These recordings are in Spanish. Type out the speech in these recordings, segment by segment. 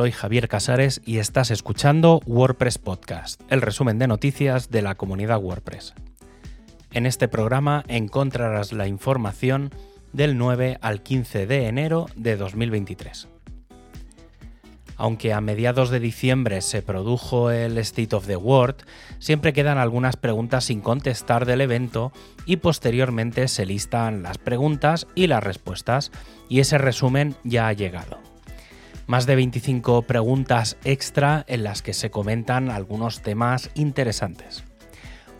Soy Javier Casares y estás escuchando WordPress Podcast, el resumen de noticias de la comunidad WordPress. En este programa encontrarás la información del 9 al 15 de enero de 2023. Aunque a mediados de diciembre se produjo el State of the World, siempre quedan algunas preguntas sin contestar del evento y posteriormente se listan las preguntas y las respuestas, y ese resumen ya ha llegado más de 25 preguntas extra en las que se comentan algunos temas interesantes.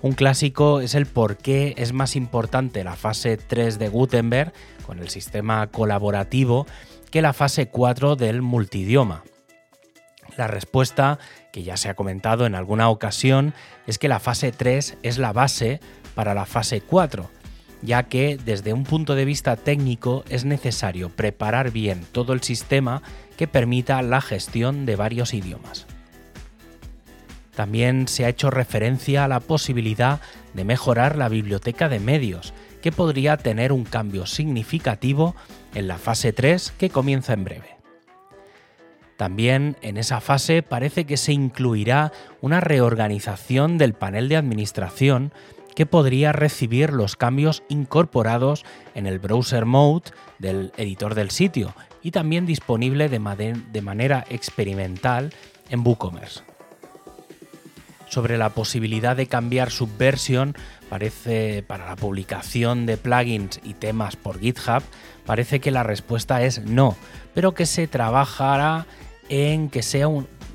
Un clásico es el por qué es más importante la fase 3 de Gutenberg con el sistema colaborativo que la fase 4 del multidioma. La respuesta, que ya se ha comentado en alguna ocasión, es que la fase 3 es la base para la fase 4 ya que desde un punto de vista técnico es necesario preparar bien todo el sistema que permita la gestión de varios idiomas. También se ha hecho referencia a la posibilidad de mejorar la biblioteca de medios, que podría tener un cambio significativo en la fase 3 que comienza en breve. También en esa fase parece que se incluirá una reorganización del panel de administración que podría recibir los cambios incorporados en el browser mode del editor del sitio y también disponible de, manera experimental en WooCommerce. Sobre la posibilidad de cambiar Subversion, parece para la publicación de plugins y temas por GitHub, parece que la respuesta es no, pero que se trabajará en que, sea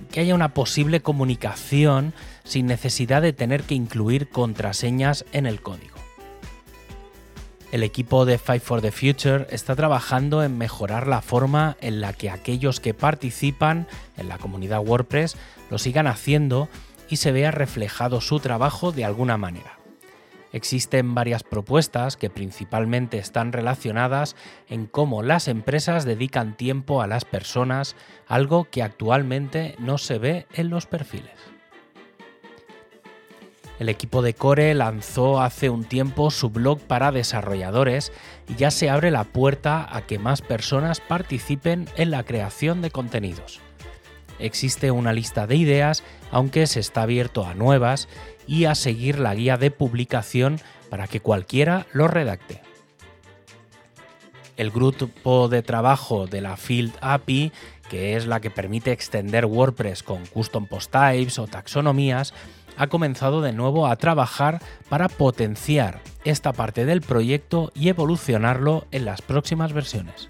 que haya una posible comunicación sin necesidad de tener que incluir contraseñas en el código. El equipo de Fight for the Future está trabajando en mejorar la forma en la que aquellos que participan en la comunidad WordPress lo sigan haciendo y se vea reflejado su trabajo de alguna manera. Existen varias propuestas que principalmente están relacionadas en cómo las empresas dedican tiempo a las personas, algo que actualmente no se ve en los perfiles. El equipo de Core lanzó hace un tiempo su blog para desarrolladores y ya se abre la puerta a que más personas participen en la creación de contenidos. Existe una lista de ideas, aunque se está abierto a nuevas y a seguir la guía de publicación para que cualquiera lo redacte. El grupo de trabajo de la Field API, que es la que permite extender WordPress con custom post types o taxonomías, ha comenzado de nuevo a trabajar para potenciar esta parte del proyecto y evolucionarlo en las próximas versiones.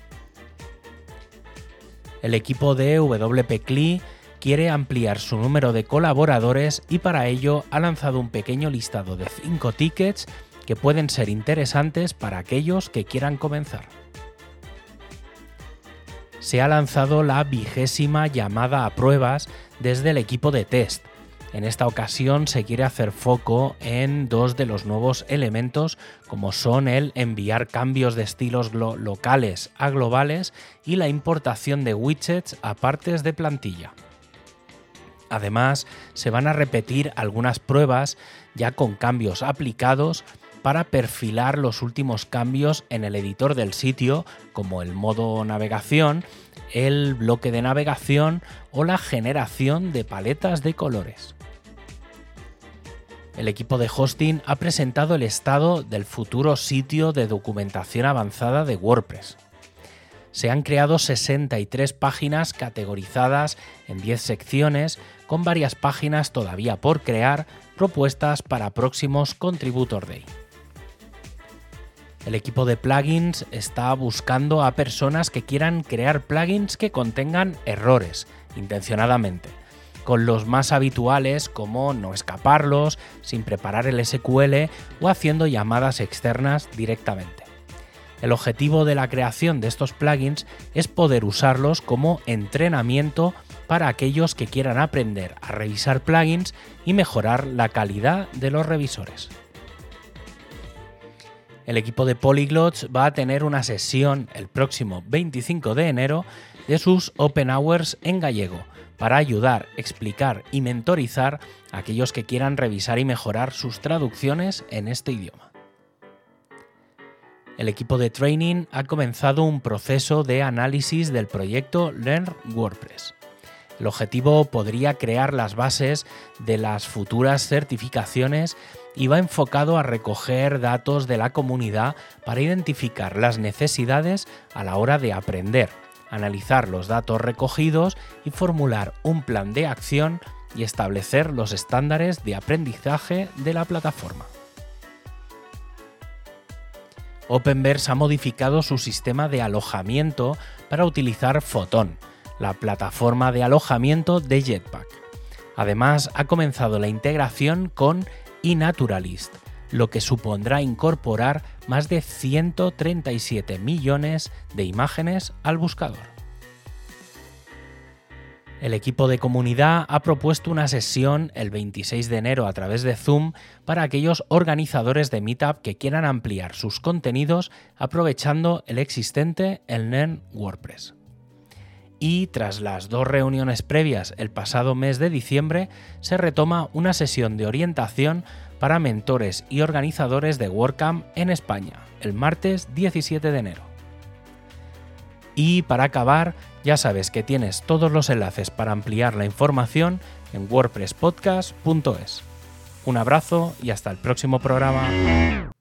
El equipo de WP CLI quiere ampliar su número de colaboradores y para ello ha lanzado un pequeño listado de 5 tickets que pueden ser interesantes para aquellos que quieran comenzar. Se ha lanzado la vigésima llamada a pruebas desde el equipo de test, en esta ocasión se quiere hacer foco en dos de los nuevos elementos como son el enviar cambios de estilos locales a globales y la importación de widgets a partes de plantilla. Además, se van a repetir algunas pruebas ya con cambios aplicados para perfilar los últimos cambios en el editor del sitio, como el modo navegación, el bloque de navegación o la generación de paletas de colores el equipo de hosting ha presentado el estado del futuro sitio de documentación avanzada de WordPress. Se han creado 63 páginas categorizadas en 10 secciones, con varias páginas todavía por crear, propuestas para próximos Contributor Day. El equipo de plugins está buscando a personas que quieran crear plugins que contengan errores, intencionadamente con los más habituales como no escaparlos, sin preparar el SQL o haciendo llamadas externas directamente. El objetivo de la creación de estos plugins es poder usarlos como entrenamiento para aquellos que quieran aprender a revisar plugins y mejorar la calidad de los revisores. El equipo de Polyglots va a tener una sesión el próximo 25 de enero de sus Open Hours en gallego, para ayudar, explicar y mentorizar a aquellos que quieran revisar y mejorar sus traducciones en este idioma. El equipo de training ha comenzado un proceso de análisis del proyecto Learn WordPress. El objetivo podría crear las bases de las futuras certificaciones y va enfocado a recoger datos de la comunidad para identificar las necesidades a la hora de aprender, analizar los datos recogidos y formular un plan de acción y establecer los estándares de aprendizaje de la plataforma. Openverse ha modificado su sistema de alojamiento para utilizar Photon, la plataforma de alojamiento de Jetpack. Además, ha comenzado la integración con eNaturalist, lo que supondrá incorporar más de 137 millones de imágenes al buscador. El equipo de comunidad ha propuesto una sesión el 26 de enero a través de Zoom para aquellos organizadores de Meetup que quieran ampliar sus contenidos aprovechando el existente el NERN WordPress. Y tras las dos reuniones previas el pasado mes de diciembre, se retoma una sesión de orientación para mentores y organizadores de WordCamp en España, el martes 17 de enero. Y para acabar, ya sabes que tienes todos los enlaces para ampliar la información en wordpresspodcast.es. Un abrazo y hasta el próximo programa.